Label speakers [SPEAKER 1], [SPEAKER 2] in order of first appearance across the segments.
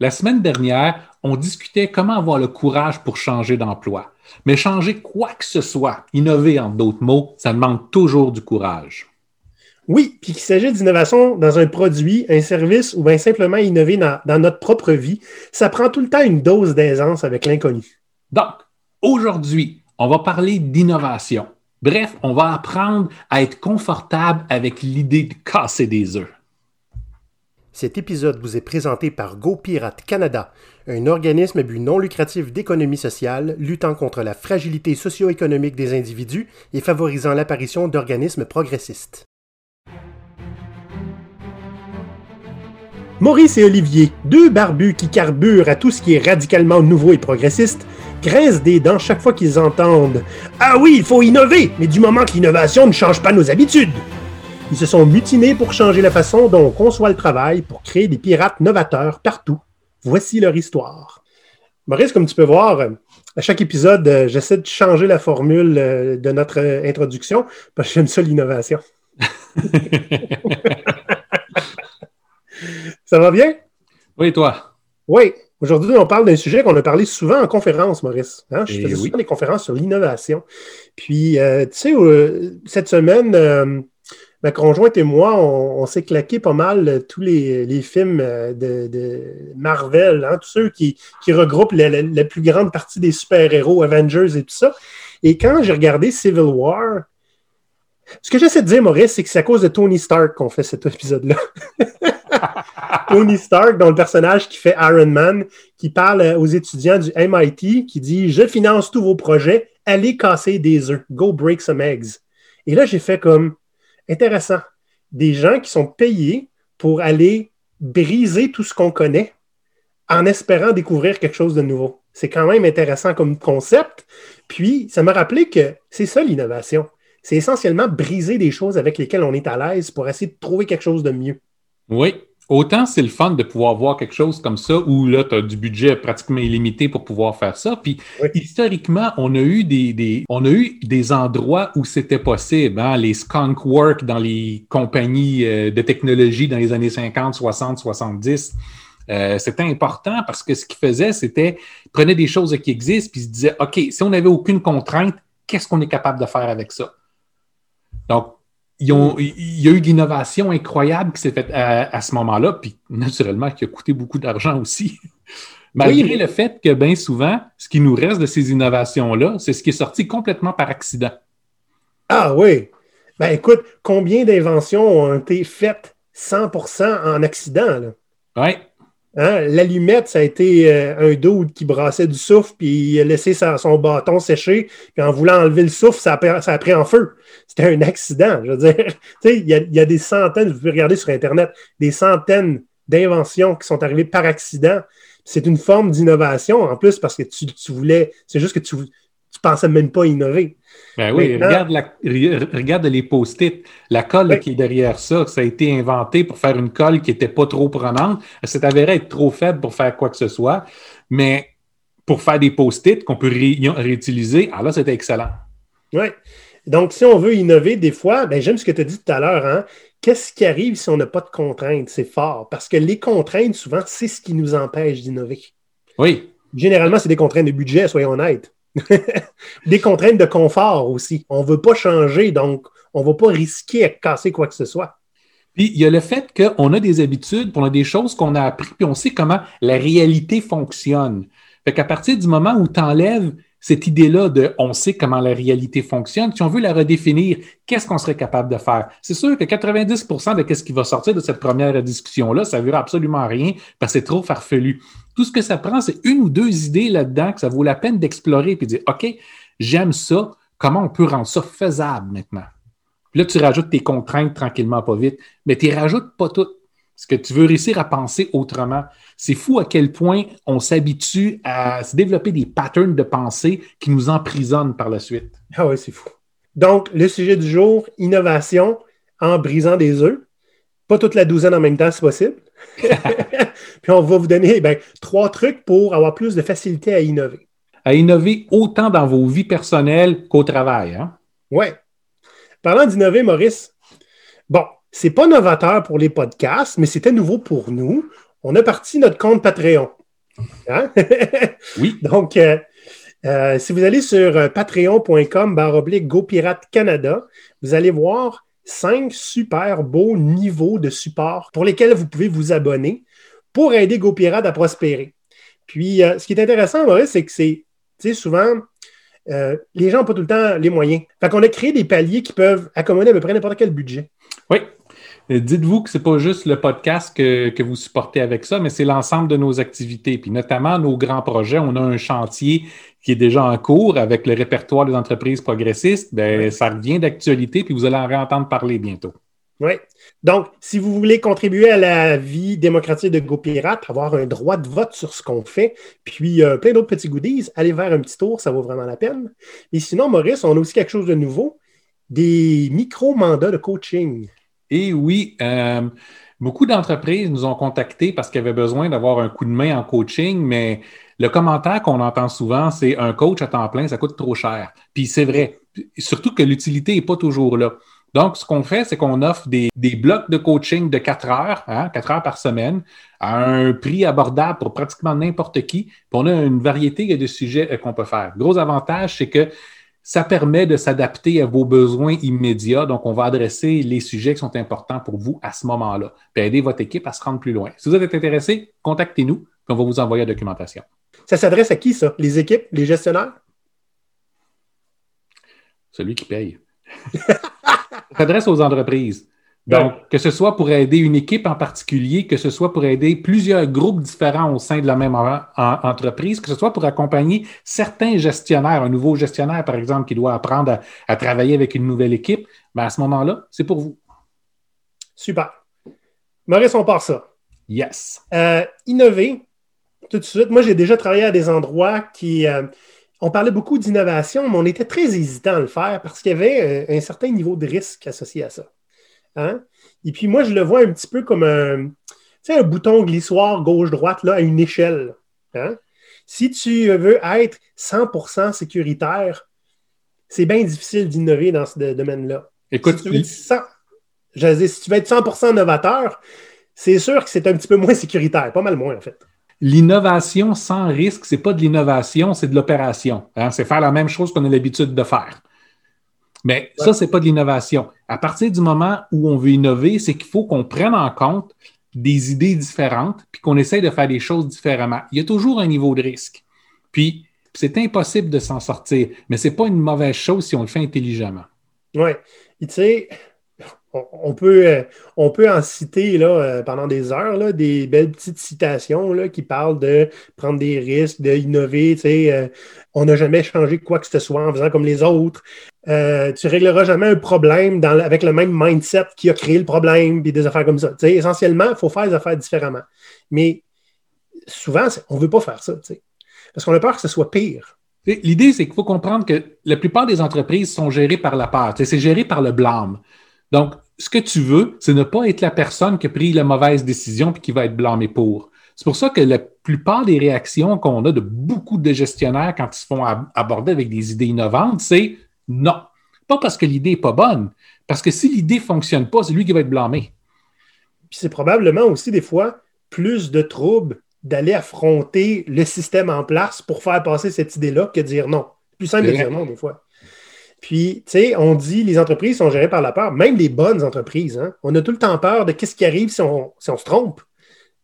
[SPEAKER 1] La semaine dernière, on discutait comment avoir le courage pour changer d'emploi. Mais changer quoi que ce soit, innover en d'autres mots, ça demande toujours du courage.
[SPEAKER 2] Oui, puis qu'il s'agit d'innovation dans un produit, un service ou bien simplement innover dans, dans, notre propre vie, ça prend tout le temps une dose d'aisance avec l'inconnu.
[SPEAKER 1] Donc, aujourd'hui, on va parler d'innovation. Bref, on va apprendre à être confortable avec l'idée de casser des œufs.
[SPEAKER 2] Cet épisode vous est présenté par GoPirate Canada, un organisme à but non lucratif d'économie sociale luttant contre la fragilité socio-économique des individus et favorisant l'apparition d'organismes progressistes. Maurice et Olivier, deux barbus qui carburent à tout ce qui est radicalement nouveau et progressiste, grincent des dents chaque fois qu'ils entendent Ah oui, il faut innover, mais du moment que l'innovation ne change pas nos habitudes. Ils se sont mutinés pour changer la façon dont on conçoit le travail pour créer des pirates novateurs partout. Voici leur histoire. Maurice, comme tu peux voir, à chaque épisode, euh, j'essaie de changer la formule euh, de notre euh, introduction parce que j'aime ça l'innovation. ça va bien?
[SPEAKER 1] Oui, toi?
[SPEAKER 2] Oui. Aujourd'hui, on parle d'un sujet qu'on a parlé souvent en conférence, Maurice. Hein? Je faisais souvent des conférences sur l'innovation. Puis, tu sais, cette semaine, ma conjointe et moi, on, s'est claqué pas mal euh, tous les, films euh, de, Marvel, hein, tous ceux qui, regroupent la, plus grande partie des super-héros, Avengers et tout ça. Et quand j'ai regardé Civil War, ce que j'essaie de dire, Maurice, c'est que c'est à cause de Tony Stark qu'on fait cet épisode-là. Tony Stark, dont le personnage qui fait Iron Man, qui parle aux étudiants du MIT, qui dit Je finance tous vos projets, allez casser des œufs, go break some eggs. Et là, j'ai fait comme intéressant. Des gens qui sont payés pour aller briser tout ce qu'on connaît en espérant découvrir quelque chose de nouveau. C'est quand même intéressant comme concept. Puis, ça m'a rappelé que c'est ça l'innovation. C'est essentiellement briser des choses avec lesquelles on est à l'aise pour essayer de trouver quelque chose de mieux.
[SPEAKER 1] Oui, Autant c'est le fun de pouvoir voir quelque chose comme ça où là, tu as du budget pratiquement illimité pour pouvoir faire ça. Puis historiquement, on a eu des, on a eu des endroits où c'était possible. Hein? Les skunk work dans les compagnies euh, de technologie dans les années 50, 60, 70. c'était important parce que ce qu'ils faisaient, c'était prenaient des choses qui existent puis se disaient OK, si on n'avait aucune contrainte, qu'est-ce qu'on est capable de faire avec ça? Donc, il y a eu d'innovation incroyable qui s'est faite à, ce moment-là, puis naturellement qui a coûté beaucoup d'argent aussi. Malgré le fait que bien souvent, ce qui nous reste de ces innovations-là, c'est ce qui est sorti complètement par accident.
[SPEAKER 2] Ah oui. Ben écoute, combien d'inventions ont été faites 100% en accident?
[SPEAKER 1] Oui.
[SPEAKER 2] Hein? L'allumette, ça a été euh, un dude qui brassait du souffle, puis il a laissé son bâton sécher, puis en voulant enlever le souffle, ça a, pris en feu. C'était un accident, je veux dire. il y, a, des centaines, vous pouvez regarder sur Internet, des centaines d'inventions qui sont arrivées par accident. C'est une forme d'innovation en plus parce que tu, tu voulais, c'est juste que tu, tu pensais même pas innover.
[SPEAKER 1] Ben oui, regarde, les post-it. La colle qui est derrière ça, ça a été inventé pour faire une colle qui n'était pas trop prenante. Elle s'est avérée être trop faible pour faire quoi que ce soit. Mais pour faire des post-it qu'on peut réutiliser, alors là, c'était excellent.
[SPEAKER 2] Oui. Donc, si on veut innover, des fois, ben, j'aime ce que tu as dit tout à l'heure. Hein? Qu'est-ce qui arrive si on n'a pas de contraintes? C'est fort. Parce que les contraintes, souvent, c'est ce qui nous empêche d'innover.
[SPEAKER 1] Oui.
[SPEAKER 2] Généralement, c'est des contraintes de budget, soyons honnêtes. des contraintes de confort aussi. On ne veut pas changer, donc on ne va pas risquer à casser quoi que ce soit.
[SPEAKER 1] Puis il y a le fait qu'on a des habitudes, on a des choses qu'on a appris, puis on sait comment la réalité fonctionne. Fait qu'à partir du moment où tu enlèves cette idée-là de on sait comment la réalité fonctionne, si on veut la redéfinir, qu'est-ce qu'on serait capable de faire? C'est sûr que 90% de ce qui va sortir de cette première discussion-là, ça ne veut absolument rien parce que c'est trop farfelu. Tout ce que ça prend, c'est une ou deux idées là-dedans que ça vaut la peine d'explorer et de dire OK, j'aime ça, comment on peut rendre ça faisable maintenant? Puis là, tu rajoutes tes contraintes tranquillement, pas vite, mais tu ne rajoutes pas toutes. Parce que tu veux réussir à penser autrement. C'est fou à quel point on s'habitue à se développer des patterns de pensée qui nous emprisonnent par la suite.
[SPEAKER 2] Ah oui, c'est fou. Donc, le sujet du jour, innovation en brisant des œufs. Pas toute la douzaine en même temps, c'est possible. Puis on va vous donner ben, trois trucs pour avoir plus de facilité à innover.
[SPEAKER 1] À innover autant dans vos vies personnelles qu'au travail. Hein?
[SPEAKER 2] Oui. Parlant d'innover, Maurice, bon, c'est pas novateur pour les podcasts, mais c'était nouveau pour nous. on a parti notre compte Patreon. Hein?
[SPEAKER 1] oui.
[SPEAKER 2] Donc, euh, euh, si vous allez sur patreon.com GoPirate Canada, vous allez voir cinq super beaux niveaux de support pour lesquels vous pouvez vous abonner pour aider GoPirate à prospérer. Puis, ce qui est intéressant, Maurice, c'est que c'est souvent les gens n'ont pas tout le temps les moyens. Fait qu'on a créé des paliers qui peuvent accommoder à peu près n'importe quel budget.
[SPEAKER 1] Oui. Dites-vous que ce n'est pas juste le podcast que, vous supportez avec ça, mais c'est l'ensemble de nos activités, puis notamment nos grands projets. On a un chantier qui est déjà en cours avec le répertoire des entreprises progressistes. Bien, Ça revient d'actualité, puis vous allez en réentendre parler bientôt.
[SPEAKER 2] Oui. Donc, si vous voulez contribuer à la vie démocratique de GoPirate, avoir un droit de vote sur ce qu'on fait, puis euh, plein d'autres petits goodies, allez vers un petit tour, ça vaut vraiment la peine. Et sinon, Maurice, on a aussi quelque chose de nouveau, des micro-mandats de coaching.
[SPEAKER 1] Et oui, euh, beaucoup d'entreprises nous ont contactés parce qu'elles avaient besoin d'avoir un coup de main en coaching, mais le commentaire qu'on entend souvent, c'est un coach à temps plein, ça coûte trop cher. Puis c'est vrai, surtout que l'utilité n'est pas toujours là. Donc, ce qu'on fait, c'est qu'on offre des, blocs de coaching de 4 heures, hein, 4 heures par semaine, à un prix abordable pour pratiquement n'importe qui. Puis on a une variété de sujets euh, qu'on peut faire. Gros avantage, c'est que ça permet de s'adapter à vos besoins immédiats. Donc, on va adresser les sujets qui sont importants pour vous à ce moment-là, puis aider votre équipe à se rendre plus loin. Si vous êtes intéressé, contactez-nous, puis on va vous envoyer la documentation.
[SPEAKER 2] Ça s'adresse à qui, ça? Les équipes, les gestionnaires?
[SPEAKER 1] Celui qui paye. s'adresse aux entreprises. Donc, que ce soit pour aider une équipe en particulier, que ce soit pour aider plusieurs groupes différents au sein de la même entreprise, que ce soit pour accompagner certains gestionnaires, un nouveau gestionnaire, par exemple, qui doit apprendre à, travailler avec une nouvelle équipe, ben à ce moment-là, c'est pour vous.
[SPEAKER 2] Super. Maurice, on part ça.
[SPEAKER 1] Yes.
[SPEAKER 2] Euh, innover, tout de suite. Moi, j'ai déjà travaillé à des endroits qui. Euh, on parlait beaucoup d'innovation, mais on était très hésitant à le faire parce qu'il y avait un certain niveau de risque associé à ça. Hein? Et puis moi, je le vois un petit peu comme un, un bouton glissoire gauche-droite à une échelle. Hein? Si tu veux être 100% sécuritaire, c'est bien difficile d'innover dans ce domaine-là.
[SPEAKER 1] Écoute,
[SPEAKER 2] si tu, veux si tu veux être 100% novateur, c'est sûr que c'est un petit peu moins sécuritaire, pas mal moins en fait.
[SPEAKER 1] L'innovation sans risque, c'est pas de l'innovation, c'est de l'opération. Hein? C'est faire la même chose qu'on a l'habitude de faire. Mais ça, ce n'est pas de l'innovation. À partir du moment où on veut innover, c'est qu'il faut qu'on prenne en compte des idées différentes, puis qu'on essaye de faire des choses différemment. Il y a toujours un niveau de risque. Puis, c'est impossible de s'en sortir, mais ce n'est pas une mauvaise chose si on le fait intelligemment.
[SPEAKER 2] Oui. Tu sais, on peut, euh, on peut en citer euh, pendant des heures des belles petites citations qui parlent de prendre des risques, d'innover. Euh, on n'a jamais changé quoi que ce soit en faisant comme les autres. tu régleras jamais un problème avec le même mindset qui a créé le problème, puis des affaires comme ça. Essentiellement, il faut faire des affaires différemment. Mais souvent, on ne veut pas faire ça, parce qu'on a peur que ce soit pire.
[SPEAKER 1] L'idée, c'est qu'il faut comprendre que la plupart des entreprises sont gérées par la peur. C'est géré par le blâme. Donc, ce que tu veux, c'est ne pas être la personne qui a pris la mauvaise décision et qui va être blâmée pour. C'est pour ça que la plupart des réactions qu'on a de beaucoup de gestionnaires quand ils se font aborder avec des idées innovantes, c'est non. Pas parce que l'idée n'est pas bonne, parce que si l'idée ne fonctionne pas, c'est lui qui va être blâmé.
[SPEAKER 2] Puis c'est probablement aussi des fois plus de troubles d'aller affronter le système en place pour faire passer cette idée-là que de dire non. Plus simple de dire non des fois. Puis, tu sais, on dit les entreprises sont gérées par la peur, même les bonnes entreprises. Hein. On a tout le temps peur de qu'est-ce qui arrive si on, si on se trompe.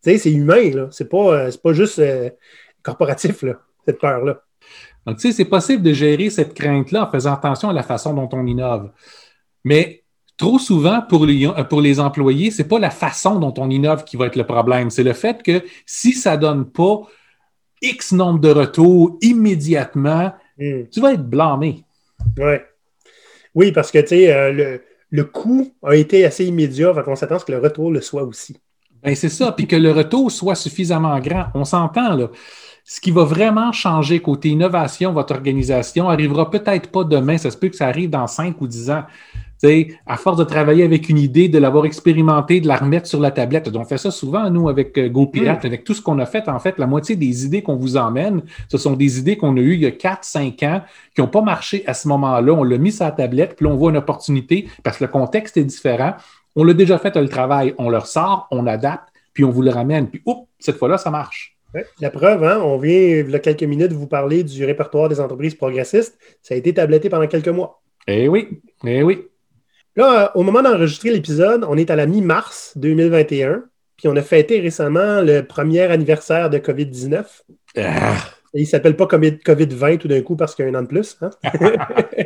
[SPEAKER 2] Tu sais, c'est humain, là. C'est pas, euh, pas juste euh, corporatif, là, cette peur-là.
[SPEAKER 1] Donc, tu sais, c'est possible de gérer cette crainte-là en faisant attention à la façon dont on innove. Mais trop souvent, pour les, pour les employés, c'est pas la façon dont on innove qui va être le problème. C'est le fait que si ça donne pas X nombre de retours immédiatement, hmm. tu vas être blâmé.
[SPEAKER 2] Oui, parce que euh, le, le coût a été assez immédiat, donc on s'attend à ce que le retour le soit aussi.
[SPEAKER 1] Ben, c'est ça, puis que le retour soit suffisamment grand. On s'entend, là. Ce qui va vraiment changer côté innovation, votre organisation, arrivera peut-être pas demain, ça se peut que ça arrive dans 5 ou 10 ans à force de travailler avec une idée, de l'avoir expérimenté, de la remettre sur la tablette. On fait ça souvent, nous, avec euh, GoPirate, mm. avec tout ce qu'on a fait. En fait, la moitié des idées qu'on vous emmène, ce sont des idées qu'on a eues il y a 4-5 ans, qui n'ont pas marché à ce moment-là. On l'a mis sur la tablette, puis là, on voit une opportunité parce que le contexte est différent. On l'a déjà fait le travail, on le ressort, on adapte, puis on vous le ramène. Puis, oups, cette fois-là, ça marche.
[SPEAKER 2] La preuve, hein, on vient, il y a quelques minutes, vous parler du répertoire des entreprises progressistes. Ça a été tabletté pendant quelques mois.
[SPEAKER 1] Eh oui, eh oui.
[SPEAKER 2] Là, au moment d'enregistrer l'épisode, on est à la mi-mars 2021, puis on a fêté récemment le premier anniversaire de COVID-19. Ah. Il ne s'appelle pas COVID-20 tout d'un coup parce qu'il y a un an de plus. Hein.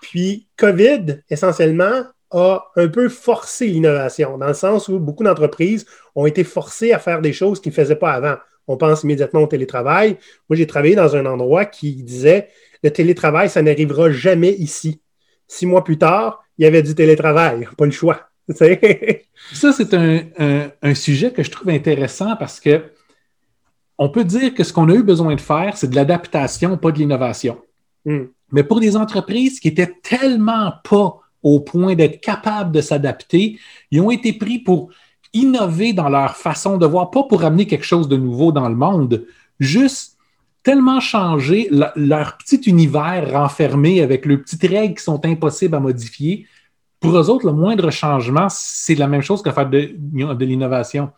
[SPEAKER 2] puis COVID, essentiellement, a un peu forcé l'innovation, dans le sens où beaucoup d'entreprises ont été forcées à faire des choses qu'ils ne faisaient pas avant. On pense immédiatement au télétravail. Moi, j'ai travaillé dans un endroit qui disait le télétravail, ça n'arrivera jamais ici. Six mois plus tard, il y avait du télétravail, pas le choix.
[SPEAKER 1] Ça, c'est un, sujet que je trouve intéressant parce que on peut dire que ce qu'on a eu besoin de faire, c'est de l'adaptation, pas de l'innovation. Hmm. Mais pour des entreprises qui étaient tellement pas au point d'être capables de s'adapter, ils ont été pris pour innover dans leur façon de voir, pas pour amener quelque chose de nouveau dans le monde, juste tellement changer leur petit univers renfermé avec leurs petites règles qui sont impossibles à modifier. Pour eux autres, le moindre changement, c'est la même chose que faire de, de l'innovation.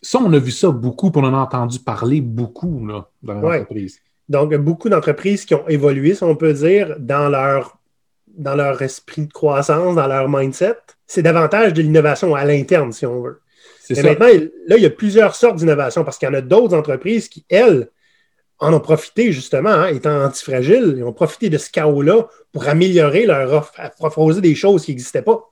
[SPEAKER 1] Ça, on a vu ça beaucoup, puis on en a entendu parler beaucoup là, dans l'entreprise.
[SPEAKER 2] Donc, beaucoup d'entreprises qui ont évolué, si on peut dire, dans leur dans leur esprit de croissance, dans leur mindset. C'est davantage de l'innovation à l'interne, si on veut. Mais maintenant, là, il y a plusieurs sortes d'innovation parce qu'il y en a d'autres entreprises qui, elles, en ont profité justement, hein, étant antifragiles, ils ont profité de ce chaos-là pour améliorer leur offre, proposer des choses qui n'existaient pas.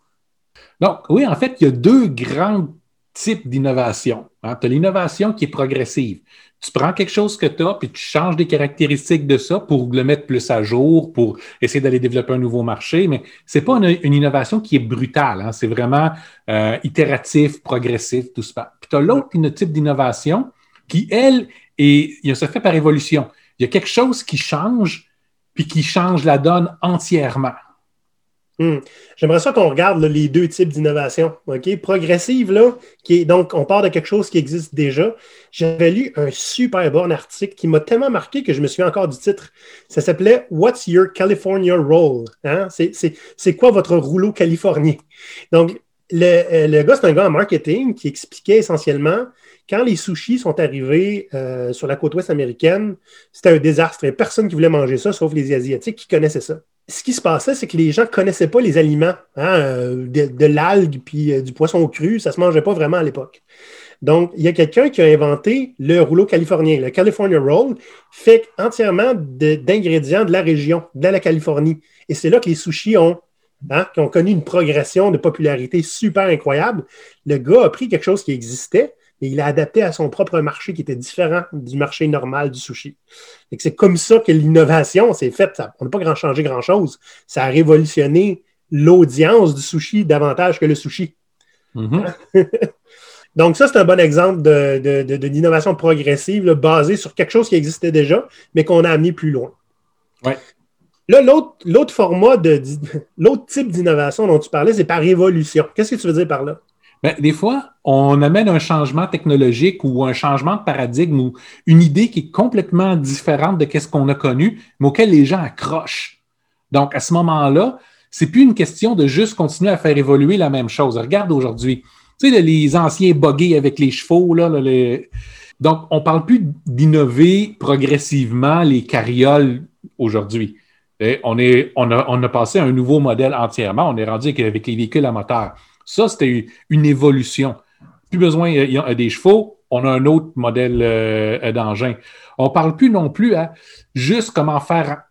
[SPEAKER 1] Donc, oui, en fait, il y a deux grands types d'innovation. Hein. Tu as l'innovation qui est progressive tu prends quelque chose que tu as, puis tu changes des caractéristiques de ça pour le mettre plus à jour, pour essayer d'aller développer un nouveau marché. Mais c'est pas une, innovation qui est brutale. Hein. C'est vraiment euh, itératif, progressif, tout ça. Puis tu as l'autre type d'innovation qui, elle, est, se fait par évolution. Il y a quelque chose qui change, puis qui change la donne entièrement.
[SPEAKER 2] Hmm. J'aimerais ça qu'on regarde les deux types d'innovation. Progressive, là, qui donc on part de quelque chose qui existe déjà. J'avais lu un super bon article qui m'a tellement marqué que je me souviens encore du titre. Ça s'appelait What's Your California Roll? Hein? C'est quoi votre rouleau californien? Donc, le, le gars, c'est un gars en marketing qui expliquait essentiellement quand les sushis sont arrivés euh, sur la côte ouest américaine, c'était un désastre. Il n'y avait personne qui voulait manger ça, sauf les Asiatiques qui connaissaient ça. Ce qui se passait, c'est que les gens ne connaissaient pas les aliments. Hein, euh, de, l'algue puis euh, du poisson cru, ça ne se mangeait pas vraiment à l'époque. Donc, il y a quelqu'un qui a inventé le rouleau californien, le California Roll, fait entièrement d'ingrédients de, la région, de la Californie. Et c'est là que les sushis ont, hein, ont connu une progression de popularité super incroyable. Le gars a pris quelque chose qui existait, et il a adapté à son propre marché qui était différent du marché normal du sushi. C'est comme ça que l'innovation s'est faite. on n'a pas grand changé grand-chose. Ça a révolutionné l'audience du sushi davantage que le sushi. Mm-hmm. Donc, ça, c'est un bon exemple de, d'innovation progressive basée sur quelque chose qui existait déjà, mais qu'on a amené plus loin. Là, l'autre, format de l'autre type d'innovation dont tu parlais, c'est par évolution. Qu'est-ce que tu veux dire par là?
[SPEAKER 1] Bien, des fois, on amène un changement technologique ou un changement de paradigme ou une idée qui est complètement différente de ce qu'on a connu, mais auquel les gens accrochent. Donc, à ce moment-là, c'est plus une question de juste continuer à faire évoluer la même chose. Regarde aujourd'hui, tu sais, les anciens bogués avec les chevaux, là, donc on parle plus d'innover progressivement les carrioles aujourd'hui. On, est, on, a, on a passé à un nouveau modèle entièrement. On est rendu avec les véhicules à moteur. Ça, c'était une évolution. Plus besoin des chevaux, on a un autre modèle euh, d'engin. On ne parle plus non plus à juste comment faire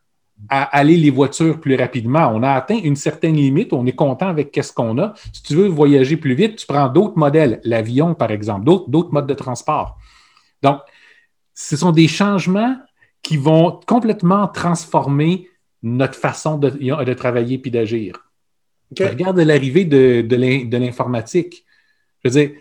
[SPEAKER 1] aller les voitures plus rapidement. On a atteint une certaine limite, on est content avec ce qu'on a. Si tu veux voyager plus vite, tu prends d'autres modèles, l'avion par exemple, d'autres modes de transport. Donc, ce sont des changements qui vont complètement transformer notre façon de, de travailler puis d'agir. Regarde l'arrivée de, de l'informatique. Je veux dire,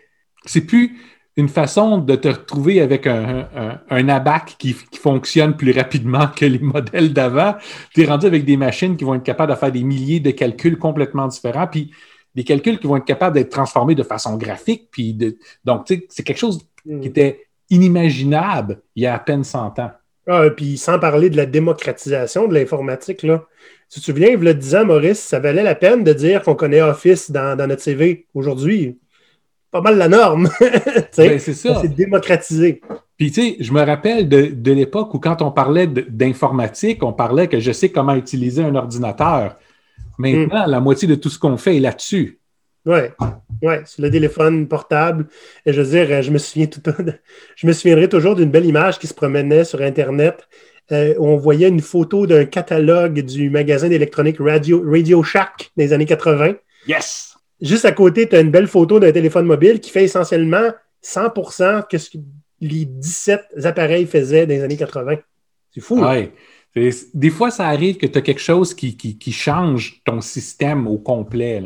[SPEAKER 1] c'est plus une façon de te retrouver avec un, un, abac qui, fonctionne plus rapidement que les modèles d'avant. Tu es rendu avec des machines qui vont être capables de faire des milliers de calculs complètement différents, puis des calculs qui vont être capables d'être transformés de façon graphique. Puis de, donc, c'est quelque chose qui hmm. était inimaginable il y a à peine 100 ans.
[SPEAKER 2] Ah, puis sans parler de la démocratisation de l'informatique, là. Tu te souviens, il le disant, Maurice, ça valait la peine de dire qu'on connaît Office dans, notre CV aujourd'hui. pas mal la norme.
[SPEAKER 1] Ben, c'est ça.
[SPEAKER 2] C'est démocratisé.
[SPEAKER 1] Puis, tu sais, je me rappelle de, l'époque où, quand on parlait d'informatique, on parlait que je sais comment utiliser un ordinateur. Maintenant, hmm. la moitié de tout ce qu'on fait est là-dessus.
[SPEAKER 2] Oui, ouais, sur le téléphone portable. Et je veux dire, je me souviens tout, je me souviendrai toujours d'une belle image qui se promenait sur Internet euh, on voyait une photo d'un catalogue du magasin d'électronique Radio, Radio Shack des années 80.
[SPEAKER 1] Yes!
[SPEAKER 2] Juste à côté, tu as une belle photo d'un téléphone mobile qui fait essentiellement 100% que ce que les 17 appareils faisaient dans les années 80. C'est fou.
[SPEAKER 1] Ouais. Des fois, ça arrive que tu as quelque chose qui, change ton système au complet.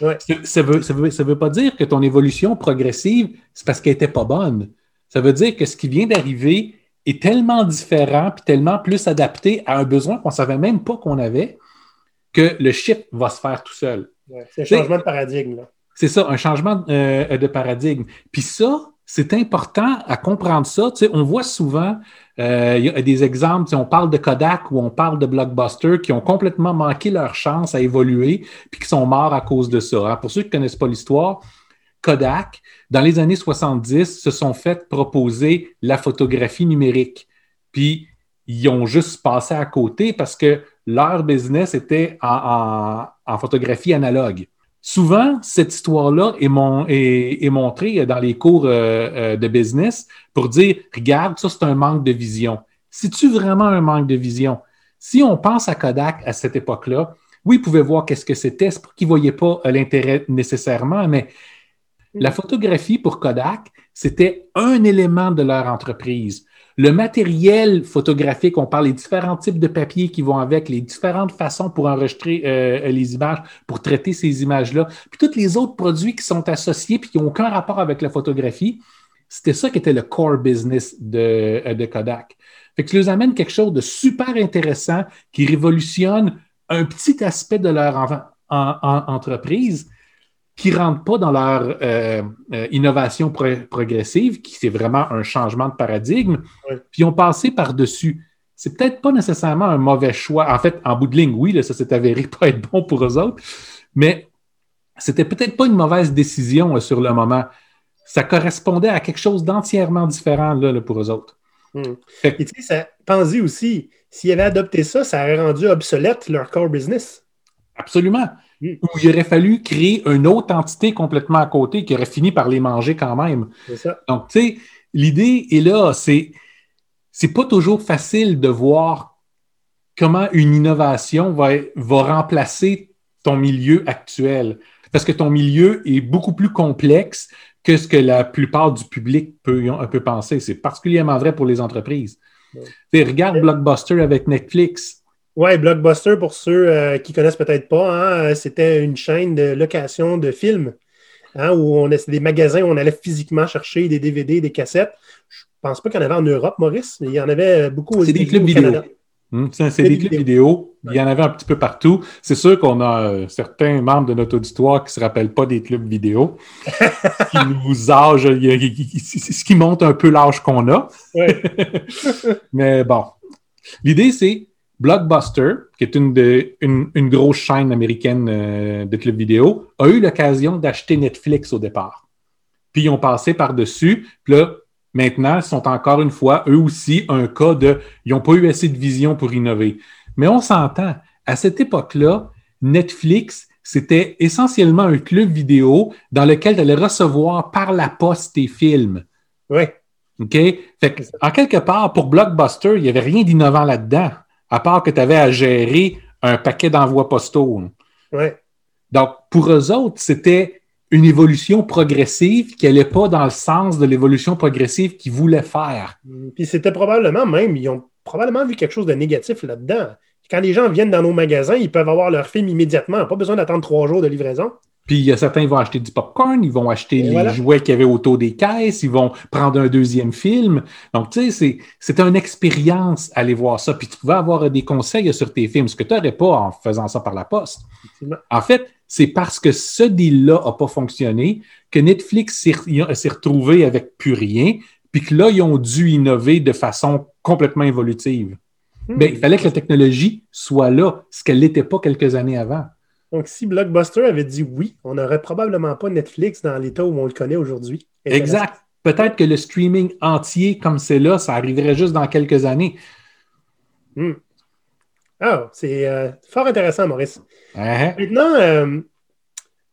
[SPEAKER 1] Ça ne veut, ça veut, pas dire que ton évolution progressive, c'est parce qu'elle n'était pas bonne. Ça veut dire que ce qui vient d'arriver est tellement différent puis tellement plus adapté à un besoin qu'on ne savait même pas qu'on avait que le shift va se faire tout seul.
[SPEAKER 2] c'est un changement de paradigme.
[SPEAKER 1] C'est ça, un changement euh, de paradigme. Puis ça, c'est important à comprendre ça. on voit souvent, euh, il y a des exemples, on parle de Kodak ou on parle de Blockbuster qui ont complètement manqué leur chance à évoluer puis qui sont morts à cause de ça. pour ceux qui ne connaissent pas l'histoire, Kodak, dans les années 70, se sont fait proposer la photographie numérique. Puis, ils ont juste passé à côté parce que leur business était en photographie analogue. Souvent, cette histoire-là est, montrée dans les cours euh, euh, de business pour dire, regarde, ça c'est un manque de vision. C'est-tu vraiment un manque de vision? Si on pense à Kodak à cette époque-là, oui, ils pouvaient voir qu'est-ce que c'était, c'est pour qu'ils ne voyaient pas euh, l'intérêt nécessairement, mais la photographie pour Kodak, c'était un élément de leur entreprise le matériel photographique, on parle des différents types de papiers qui vont avec, les différentes façons pour enregistrer euh, les images, pour traiter ces images-là, puis tous les autres produits qui sont associés puis qui n'ont aucun rapport avec la photographie. C'était ça qui était le core business de, euh, de Kodak. Fait que ça nous amène quelque chose de super intéressant qui révolutionne un petit aspect de leur entreprise qui ne rentrent pas dans leur euh, euh, innovation progressive, qui c'est vraiment un changement de paradigme, puis ont passé par-dessus. C'est peut-être pas nécessairement un mauvais choix. En fait, en bout de ligne, oui, ça s'est avéré pas être bon pour eux autres, mais c'était peut-être pas une mauvaise décision euh, sur le moment. Ça correspondait à quelque chose d'entièrement différent là, pour eux autres.
[SPEAKER 2] Hmm. Et tu sais, pensez aussi, s'ils avaient adopté ça, ça aurait rendu obsolète leur core business.
[SPEAKER 1] Absolument. Mm. Où il aurait fallu créer une autre entité complètement à côté qui aurait fini par les manger quand même.
[SPEAKER 2] Ça.
[SPEAKER 1] Donc, tu sais, l'idée est là, c'est c'est pas toujours facile de voir comment une innovation va, va remplacer ton milieu actuel. Parce que ton milieu est beaucoup plus complexe que ce que la plupart du public peut, peut penser. C'est particulièrement vrai pour les entreprises. Regarde Blockbuster avec Netflix.
[SPEAKER 2] Oui, Blockbuster, pour ceux euh, qui ne connaissent peut-être pas, hein, c'était une chaîne de location de films hein, où on des magasins où on allait physiquement chercher des DVD, des cassettes. Je ne pense pas qu'il y en avait en Europe, Maurice, mais il y en avait beaucoup
[SPEAKER 1] aux C'est des clubs vidéo. Hmm, c'est des clubs vidéo. Il y en avait un petit peu partout. C'est sûr qu'on a euh, certains membres de notre auditoire qui ne se rappellent pas des clubs vidéo, qui nous âge, ce qui montre un peu l'âge qu'on a. Mais bon, l'idée, c'est Blockbuster, qui est une, une, grosse chaîne américaine euh, de clubs vidéo, a eu l'occasion d'acheter Netflix au départ. Puis ils ont passé par-dessus. Puis là, maintenant, ils sont encore une fois, eux aussi, un cas de. Ils n'ont pas eu assez de vision pour innover. Mais on s'entend, à cette époque-là, Netflix, c'était essentiellement un club vidéo dans lequel tu allais recevoir par la poste tes films.
[SPEAKER 2] Oui.
[SPEAKER 1] OK? Fait en quelque part, pour Blockbuster, il n'y avait rien d'innovant là-dedans à part que tu avais à gérer un paquet d'envois postaux.
[SPEAKER 2] Ouais.
[SPEAKER 1] Donc, pour eux autres, c'était une évolution progressive qui n'allait pas dans le sens de l'évolution progressive qu'ils voulaient faire.
[SPEAKER 2] Mm, puis c'était probablement même, ils ont probablement vu quelque chose de négatif là-dedans. Quand les gens viennent dans nos magasins, ils peuvent avoir leur film immédiatement, pas besoin d'attendre trois jours de livraison.
[SPEAKER 1] Puis certains vont acheter du popcorn, ils vont acheter les jouets qu'il y avait autour des caisses, ils vont prendre un deuxième film. Donc, tu sais, c'est une expérience aller voir ça. Puis tu pouvais avoir des conseils sur tes films, ce que tu n'aurais pas en faisant ça par la poste. En fait, c'est parce que ce deal-là n'a pas fonctionné que Netflix s'est retrouvé avec plus rien, puis que là, ils ont dû innover de façon complètement évolutive. Ben, il fallait que la technologie soit là, ce qu'elle n'était pas quelques années avant.
[SPEAKER 2] Donc, si Blockbuster avait dit oui, on n'aurait probablement pas Netflix dans l'état où on le connaît aujourd'hui.
[SPEAKER 1] Exact. Peut-être que le streaming entier comme c'est là, ça arriverait juste dans quelques années.
[SPEAKER 2] Hmm. Ah, c'est euh, fort intéressant, Maurice. Uh-huh. Maintenant, euh,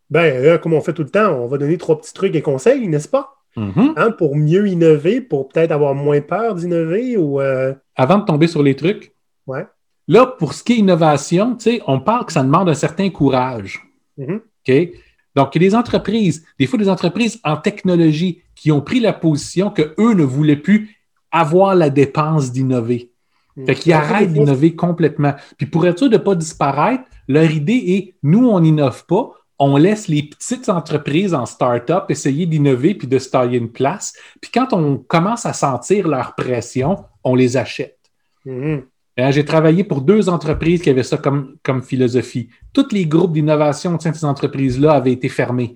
[SPEAKER 2] ben, comme on fait tout le temps, on va donner trois petits trucs et conseils, n'est-ce pas? Mm-hmm. Hein, pour mieux innover, pour peut-être avoir moins peur d'innover ou. Euh,
[SPEAKER 1] Avant de tomber sur les trucs,
[SPEAKER 2] ouais.
[SPEAKER 1] Là, pour ce qui est innovation, on parle que ça demande un certain courage.
[SPEAKER 2] Mm-hmm.
[SPEAKER 1] OK? Donc, il y a des entreprises, des fois des entreprises en technologie qui ont pris la position qu'eux ne voulaient plus avoir la dépense d'innover. Mm. Fait qu'ils arrêtent d'innover complètement. Puis pour être sûr de ne pas disparaître, leur idée est nous, on n'innove pas, on laisse les petites entreprises en start-up essayer d'innover puis de se tailler une place. Puis quand on commence à sentir leur pression, on les achète.
[SPEAKER 2] Mm-hmm.
[SPEAKER 1] Hein, j'ai travaillé pour deux entreprises qui avaient ça comme, comme philosophie. Tous les groupes d'innovation de ces entreprises-là avaient été fermés.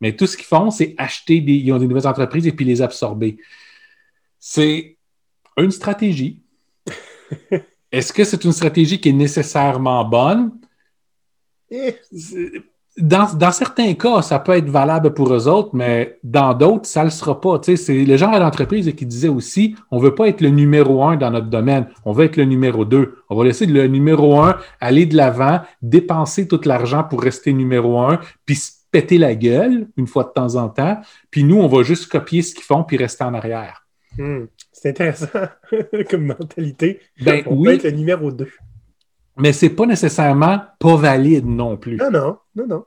[SPEAKER 1] Mais tout ce qu'ils font, c'est acheter des, ils ont des nouvelles entreprises et puis les absorber. C'est une stratégie. Est-ce que c'est une stratégie qui est nécessairement bonne?
[SPEAKER 2] Eh,
[SPEAKER 1] dans, certains cas, ça peut être valable pour eux autres, mais dans d'autres, ça ne le sera pas. c'est le genre d'entreprise qui disait aussi on ne veut pas être le numéro un dans notre domaine, on veut être le numéro deux. On va laisser le numéro un aller de l'avant, dépenser tout l'argent pour rester numéro un, puis se péter la gueule une fois de temps en temps, puis nous, on va juste copier ce qu'ils font puis rester en arrière.
[SPEAKER 2] Hmm. c'est intéressant comme mentalité.
[SPEAKER 1] Ben,
[SPEAKER 2] on
[SPEAKER 1] oui.
[SPEAKER 2] être le numéro deux
[SPEAKER 1] mais c'est pas nécessairement pas valide non plus.
[SPEAKER 2] Non, non, non, non.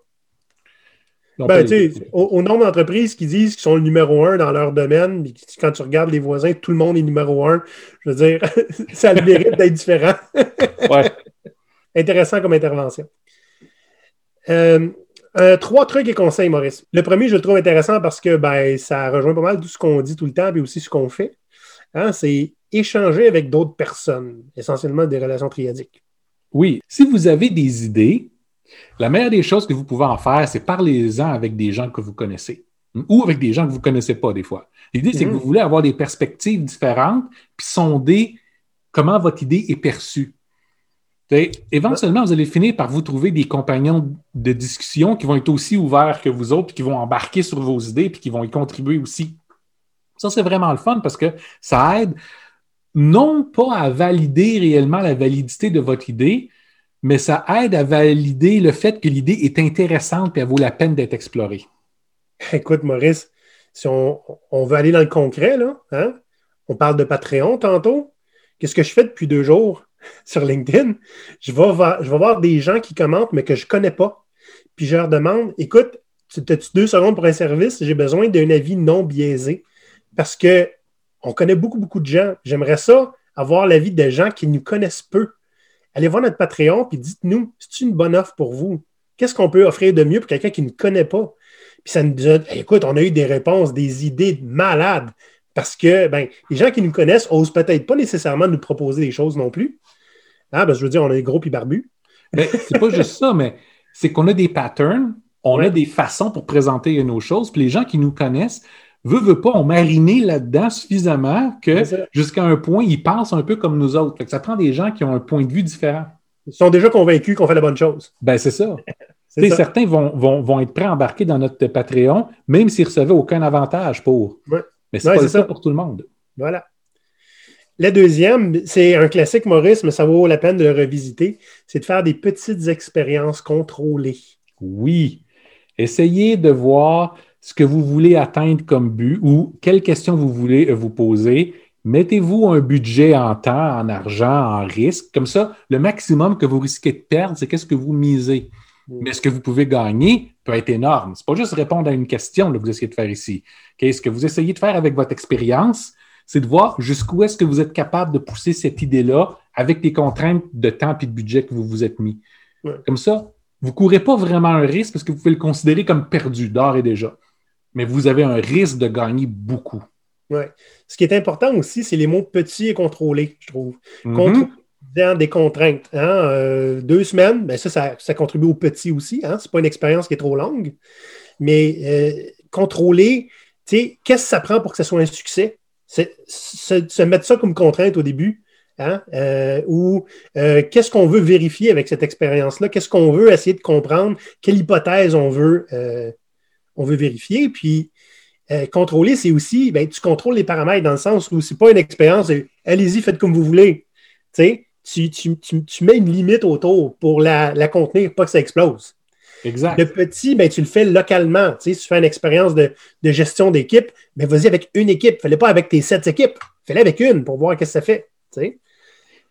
[SPEAKER 2] Ben, au, nombre d'entreprises qui disent qu'ils sont le numéro un dans leur domaine, quand tu regardes les voisins, tout le monde est numéro un, je veux dire, ça a le mérite d'être différent.
[SPEAKER 1] ouais.
[SPEAKER 2] Intéressant comme intervention. Euh, trois trucs et conseils, Maurice. Le premier, je le trouve intéressant parce que ben, ça rejoint pas mal tout ce qu'on dit tout le temps, et aussi ce qu'on fait. Hein, c'est échanger avec d'autres personnes, essentiellement des relations triadiques.
[SPEAKER 1] Oui, si vous avez des idées, la meilleure des choses que vous pouvez en faire, c'est parlez-en avec des gens que vous connaissez ou avec des gens que vous ne connaissez pas des fois. L'idée, c'est que mhm. vous voulez avoir des perspectives différentes puis sonder comment votre idée est perçue. éventuellement, vous allez finir par vous trouver des compagnons de discussion qui vont être aussi ouverts que vous autres, puis qui vont embarquer sur vos idées, puis qui vont y contribuer aussi. Ça, c'est vraiment le fun parce que ça aide non pas à valider réellement la validité de votre idée, mais ça aide à valider le fait que l'idée est intéressante et elle vaut la peine d'être explorée.
[SPEAKER 2] Écoute, Maurice, si on, veut aller dans le concret, là, hein, on parle de Patreon tantôt. Qu'est-ce que je fais depuis deux jours sur LinkedIn? Je vais, voir, je vais voir des gens qui commentent, mais que je ne connais pas. Puis je leur demande écoute, as-tu deux secondes pour un service? J'ai besoin d'un avis non biaisé. Parce que on connaît beaucoup, beaucoup de gens. J'aimerais ça, avoir l'avis des gens qui nous connaissent peu. Allez voir notre Patreon et dites-nous, c'est une bonne offre pour vous? Qu'est-ce qu'on peut offrir de mieux pour quelqu'un qui ne connaît pas? Puis ça nous dit, écoute, on a eu des réponses, des idées malades. Parce que ben, les gens qui nous connaissent osent peut-être pas nécessairement nous proposer des choses non plus. Ah, ben, je veux dire, on est gros puis barbu.
[SPEAKER 1] Mais c'est pas juste ça, mais c'est qu'on a des patterns, on a des façons pour présenter nos choses. Puis les gens qui nous connaissent veut, veut pas, on mariné là-dedans suffisamment que jusqu'à un point, ils pensent un peu comme nous autres. ça prend des gens qui ont un point de vue différent.
[SPEAKER 2] Ils sont déjà convaincus qu'on fait la bonne chose.
[SPEAKER 1] Ben, c'est ça. Certains vont, vont, être prêts à embarquer dans notre Patreon, même s'ils ne recevaient aucun avantage pour. Mais c'est pas ça pour tout le monde.
[SPEAKER 2] Voilà. La deuxième, c'est un classique, Maurice, mais ça vaut la peine de le revisiter, c'est de faire des petites expériences contrôlées.
[SPEAKER 1] Oui. Essayez de voir ce que vous voulez atteindre comme but ou quelles questions vous voulez euh, vous poser. Mettez-vous un budget en temps, en argent, en risque. Comme ça, le maximum que vous risquez de perdre, c'est qu'est-ce que vous misez. Mm. Mais ce que vous pouvez gagner peut être énorme. Ce n'est pas juste répondre à une question que vous essayez de faire ici. Ce que vous essayez de faire avec votre expérience, c'est de voir jusqu'où est-ce que vous êtes capable de pousser cette idée-là avec les contraintes de temps et de budget que vous vous êtes mis. Comme ça, vous ne courez pas vraiment un risque parce que vous pouvez le considérer comme perdu d'or et déjà mais vous avez un risque de gagner beaucoup.
[SPEAKER 2] Oui. Ce qui est important aussi, c'est les mots petits et contrôlés, je trouve.
[SPEAKER 1] Mm
[SPEAKER 2] des contraintes. Hein? Euh, deux semaines, ben ça, ça, contribue au petit aussi. Hein? Ce n'est pas une expérience qui est trop longue. Mais euh, contrôler, qu'est-ce que ça prend pour que ce soit un succès? Se, se, mettre ça comme contrainte au début, Hein? Euh, ou euh, qu'est-ce qu'on veut vérifier avec cette expérience-là? Qu'est-ce qu'on veut essayer de comprendre? Quelle hypothèse on veut, euh, on veut vérifier? Puis, contrôler, c'est aussi, ben, tu contrôles les paramètres dans le sens où c'est pas une expérience, allez-y, faites comme vous voulez. Tu, tu, tu, mets une limite autour pour la, contenir, pas que ça explose.
[SPEAKER 1] Exact.
[SPEAKER 2] Le petit, ben, tu le fais localement. Tu, tu fais une expérience de, gestion d'équipe, mais ben, vas-y avec une équipe. Fais-le pas avec tes sept équipes. Fais-le avec une pour voir ce que ça fait.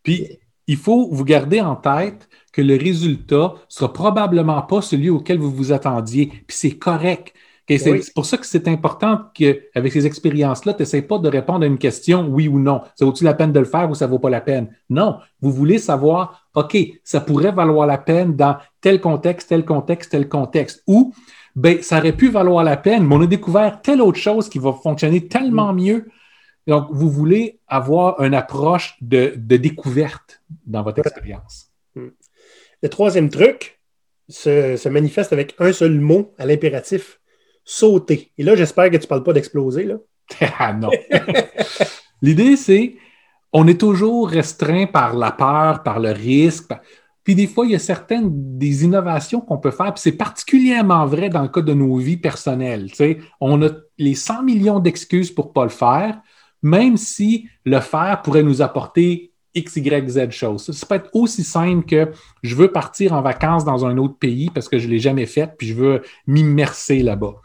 [SPEAKER 1] Puis, il faut vous garder en tête que le résultat ne sera probablement pas celui auquel vous vous attendiez. Puis c'est correct. C'est pour ça que c'est important qu'avec ces expériences-là, tu n'essaies pas de répondre à une question oui ou non. Ça vaut-il la peine de le faire ou ça ne vaut pas la peine? Non. Vous voulez savoir, OK, ça pourrait valoir la peine dans tel contexte, tel contexte, tel contexte. Ou, ben, ça aurait pu valoir la peine, mais on a découvert telle autre chose qui va fonctionner tellement mm. mieux donc, vous voulez avoir une approche de, découverte dans votre expérience.
[SPEAKER 2] Le troisième truc se, manifeste avec un seul mot à l'impératif sauter. Et là, j'espère que tu ne parles pas d'exploser.
[SPEAKER 1] Ah non. L'idée, c'est on est toujours restreint par la peur, par le risque. Puis des fois, il y a certaines des innovations qu'on peut faire, puis c'est particulièrement vrai dans le cas de nos vies personnelles. On a les 100 millions d'excuses pour ne pas le faire, même si le faire pourrait nous apporter X, Y, Z choses. Ça peut être aussi simple que je veux partir en vacances dans un autre pays parce que je ne l'ai jamais fait, puis je veux m'immerser là-bas.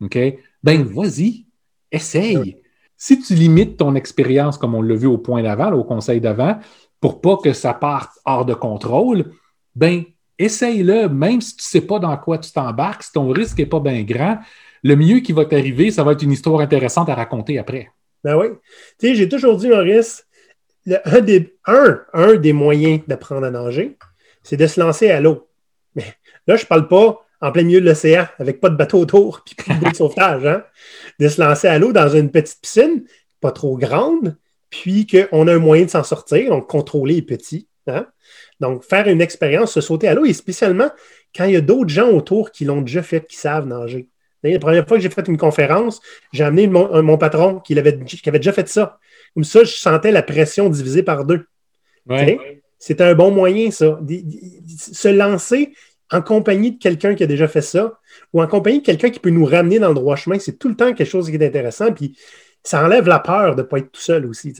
[SPEAKER 1] OK? Ben, vas-y, essaye. Si tu limites ton expérience, comme on l'a vu au point d'avant, au conseil d'avant, pour pas que ça parte hors de contrôle, ben, essaye-le, même si tu ne sais pas dans quoi tu t'embarques, si ton risque n'est pas bien grand, le mieux qui va t'arriver, ça va être une histoire intéressante à raconter après.
[SPEAKER 2] Ben oui. Tu sais, j'ai toujours dit, Maurice, un, des, moyens d'apprendre à nager, c'est de se lancer à l'eau. Mais là, je ne parle pas en plein milieu de l'océan avec pas de bateau autour puis plus de sauvetage. Hein? De se lancer à l'eau dans une petite piscine, pas trop grande, puis qu'on a un moyen de s'en sortir, donc contrôler est petit. Hein? Donc, faire une expérience, se sauter à l'eau, et spécialement quand il y a d'autres gens autour qui l'ont déjà fait, qui savent nager. La première fois que j'ai fait une conférence, j'ai amené mon, patron qui avait, déjà fait ça. Comme ça, je sentais la pression divisée par deux. C'était un bon moyen, ça. se lancer en compagnie de quelqu'un qui a déjà fait ça ou en compagnie de quelqu'un qui peut nous ramener dans le droit chemin, c'est tout le temps quelque chose qui est intéressant. Puis ça enlève la peur de ne pas être tout seul aussi.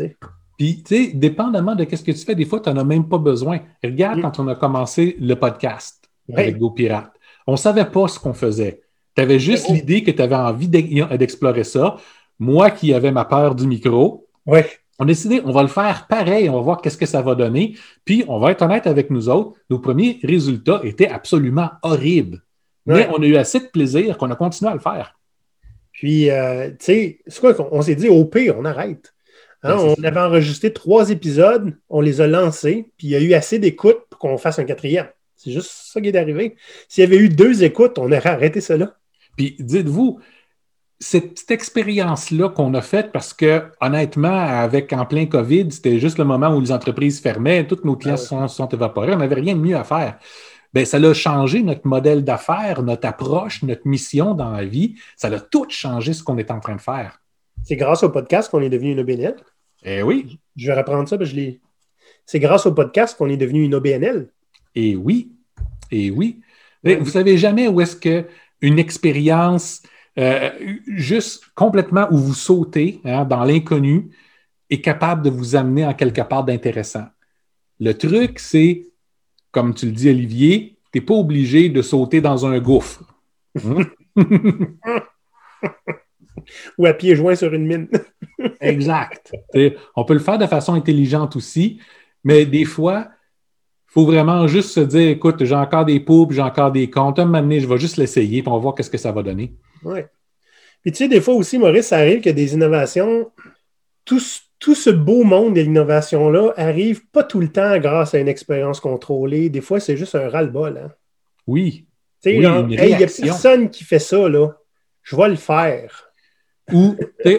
[SPEAKER 1] Puis, tu sais, dépendamment de ce que tu fais, des fois, tu n'en as même pas besoin. Regarde mm. quand on a commencé le podcast avec GoPirate. On ne savait pas ce qu'on faisait. Tu avais juste l'idée que tu avais envie d'explorer ça. Moi qui avais ma peur du micro,
[SPEAKER 2] ouais.
[SPEAKER 1] on a décidé, on va le faire pareil, on va voir qu'est-ce que ça va donner. Puis, on va être honnête avec nous autres, nos premiers résultats étaient absolument horribles. Mais on a eu assez de plaisir qu'on a continué à le faire.
[SPEAKER 2] Puis, euh, tu sais, c'est quoi qu'on s'est dit, au pire, on arrête. Hein, on avait enregistré trois épisodes, on les a lancés, puis il y a eu assez d'écoute pour qu'on fasse un quatrième. C'est juste ça qui est arrivé. S'il y avait eu deux écoutes, on aurait arrêté cela.
[SPEAKER 1] Puis dites-vous, cette, expérience-là qu'on a faite, parce que honnêtement, avec en plein COVID, c'était juste le moment où les entreprises fermaient, tous nos clients ah se sont, évaporés, on n'avait rien de mieux à faire. Bien, ça a changé notre modèle d'affaires, notre approche, notre mission dans la vie. Ça a tout changé ce qu'on est en train de faire.
[SPEAKER 2] C'est grâce au podcast qu'on est devenu une OBNL.
[SPEAKER 1] Eh oui.
[SPEAKER 2] Je vais reprendre ça, je l'ai. C'est grâce au podcast qu'on est devenu une OBNL.
[SPEAKER 1] Eh oui. Eh oui. Vous savez jamais où est-ce que une expérience euh, juste complètement où vous sautez hein, dans l'inconnu est capable de vous amener en quelque part d'intéressant. Le truc, c'est, comme tu le dis, Olivier, tu n'es pas obligé de sauter dans un gouffre.
[SPEAKER 2] Ou à pieds joints sur une mine.
[SPEAKER 1] exact. on peut le faire de façon intelligente aussi, mais des fois, faut vraiment juste se dire, écoute, j'ai encore des poupes, j'ai encore des comptes. Un moment je vais juste l'essayer, puis on va voir qu'est-ce que ça va donner.
[SPEAKER 2] Oui. Puis tu sais, des fois aussi, Maurice, ça arrive que des innovations, tout, tout ce beau monde de l'innovation-là arrive pas tout le temps grâce à une expérience contrôlée. Des fois, c'est juste un ras-le-bol. Hein?
[SPEAKER 1] Oui.
[SPEAKER 2] Tu sais, il n'y a personne qui fait ça, là. Je vais le faire.
[SPEAKER 1] Ou,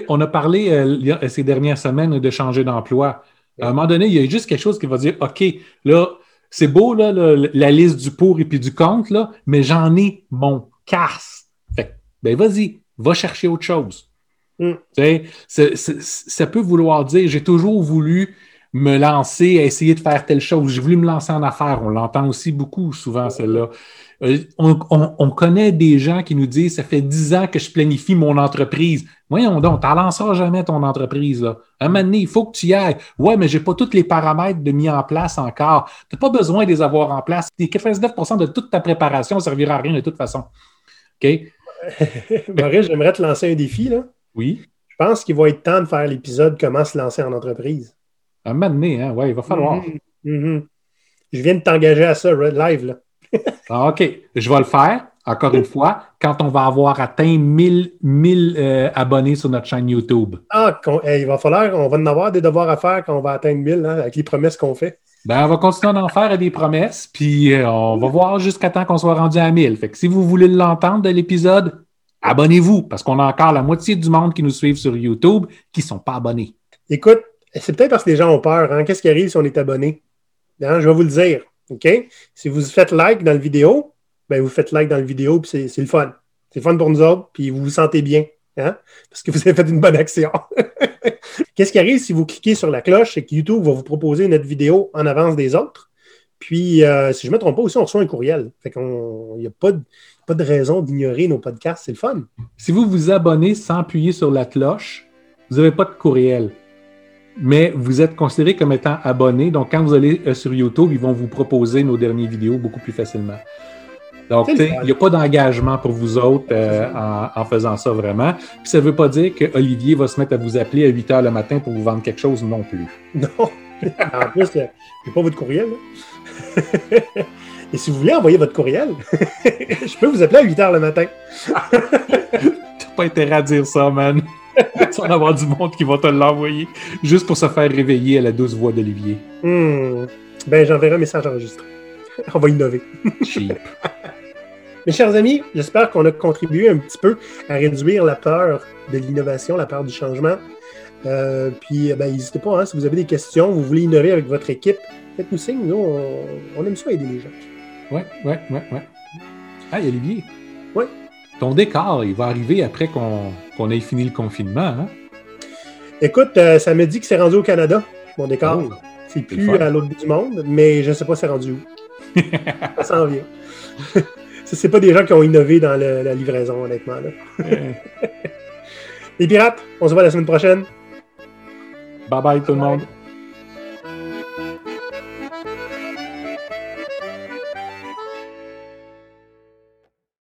[SPEAKER 1] on a parlé euh, ces dernières semaines de changer d'emploi. À un moment donné, il y a juste quelque chose qui va dire OK, là, c'est beau, là, la liste du pour et puis du contre, là, mais j'en ai mon casse. Ben vas-y, va chercher autre chose. Mm. Ça peut vouloir dire j'ai toujours voulu me lancer à essayer de faire telle chose. J'ai voulu me lancer en affaires. On l'entend aussi beaucoup souvent, celle-là. Euh, on, connaît des gens qui nous disent ça fait dix ans que je planifie mon entreprise. Voyons donc, tu lanceras jamais ton entreprise. Là. Un moment donné, il faut que tu y ailles. Ouais, mais j'ai pas tous les paramètres de mis en place encore. Tu n'as pas besoin de les avoir en place. 99% de toute ta préparation ne servira à rien de toute façon. OK?
[SPEAKER 2] Maurice, j'aimerais te lancer un défi. Là.
[SPEAKER 1] Oui.
[SPEAKER 2] Je pense qu'il va être temps de faire l'épisode Comment se lancer en entreprise.
[SPEAKER 1] Un moment donné, hein? Ouais, il va falloir. Mm-hmm.
[SPEAKER 2] Mm-hmm. Je viens de t'engager à ça, live. Là.
[SPEAKER 1] Ah, OK, je vais le faire, encore une fois, quand on va avoir atteint 1000, 1000 euh, abonnés sur notre chaîne YouTube.
[SPEAKER 2] Ah, il va falloir, on va en avoir des devoirs à faire quand on va atteindre 1000, hein, avec les promesses qu'on fait.
[SPEAKER 1] Ben, on va continuer à en faire des promesses, puis euh, on va voir jusqu'à temps qu'on soit rendu à 1000. Fait que si vous voulez l'entendre de l'épisode, abonnez-vous, parce qu'on a encore la moitié du monde qui nous suivent sur YouTube qui ne sont pas abonnés.
[SPEAKER 2] Écoute, c'est peut-être parce que les gens ont peur. Hein? Qu'est-ce qui arrive si on est abonné? Hein, je vais vous le dire. OK? Si vous faites like dans la vidéo, ben vous faites like dans la vidéo, puis c'est le fun. C'est fun pour nous autres, puis vous vous sentez bien. Hein? Parce que vous avez fait une bonne action. Qu'est-ce qui arrive si vous cliquez sur la cloche, c'est que YouTube va vous proposer notre vidéo en avance des autres. Puis, euh, si je ne me trompe pas aussi, on reçoit un courriel. Fait qu'il n'y a pas de, pas de raison d'ignorer nos podcasts. C'est le fun.
[SPEAKER 1] Si vous vous abonnez sans appuyer sur la cloche, vous n'avez pas de courriel mais vous êtes considéré comme étant abonné. Donc, quand vous allez euh, sur YouTube, ils vont vous proposer nos dernières vidéos beaucoup plus facilement. Donc, il n'y a pas d'engagement pour vous autres euh, en, faisant ça vraiment. Puis ça ne veut pas dire que Olivier va se mettre à vous appeler à 8 heures le matin pour vous vendre quelque chose non plus.
[SPEAKER 2] Non. en plus, il n'y a pas votre courriel. Et si vous voulez envoyer votre courriel, je peux vous appeler à 8 heures le matin.
[SPEAKER 1] Tu n'as pas intérêt à dire ça, man. tu vas avoir du monde qui va te l'envoyer juste pour se faire réveiller à la douce voix d'Olivier.
[SPEAKER 2] Hmm. Ben, j'enverrai un message enregistré. On va innover. Cheap. Mes chers amis, j'espère qu'on a contribué un petit peu à réduire la peur de l'innovation, la peur du changement. Euh, puis, ben, n'hésitez pas, hein, si vous avez des questions, vous voulez innover avec votre équipe, faites-nous signe. Nous, on, aime ça aider les gens.
[SPEAKER 1] Ouais, ouais, ouais, ouais. Hey, Olivier.
[SPEAKER 2] Ouais.
[SPEAKER 1] Ton décor, il va arriver après qu'on ait fini le confinement. Hein?
[SPEAKER 2] Écoute, euh, ça me dit que c'est rendu au Canada, mon décor. Oh, c'est plus à l'autre bout du monde, mais je ne sais pas c'est rendu où. ça s'en vient. Ce pas des gens qui ont innové dans la livraison, honnêtement. Les pirates, on se voit la semaine prochaine.
[SPEAKER 1] Bye bye tout le monde.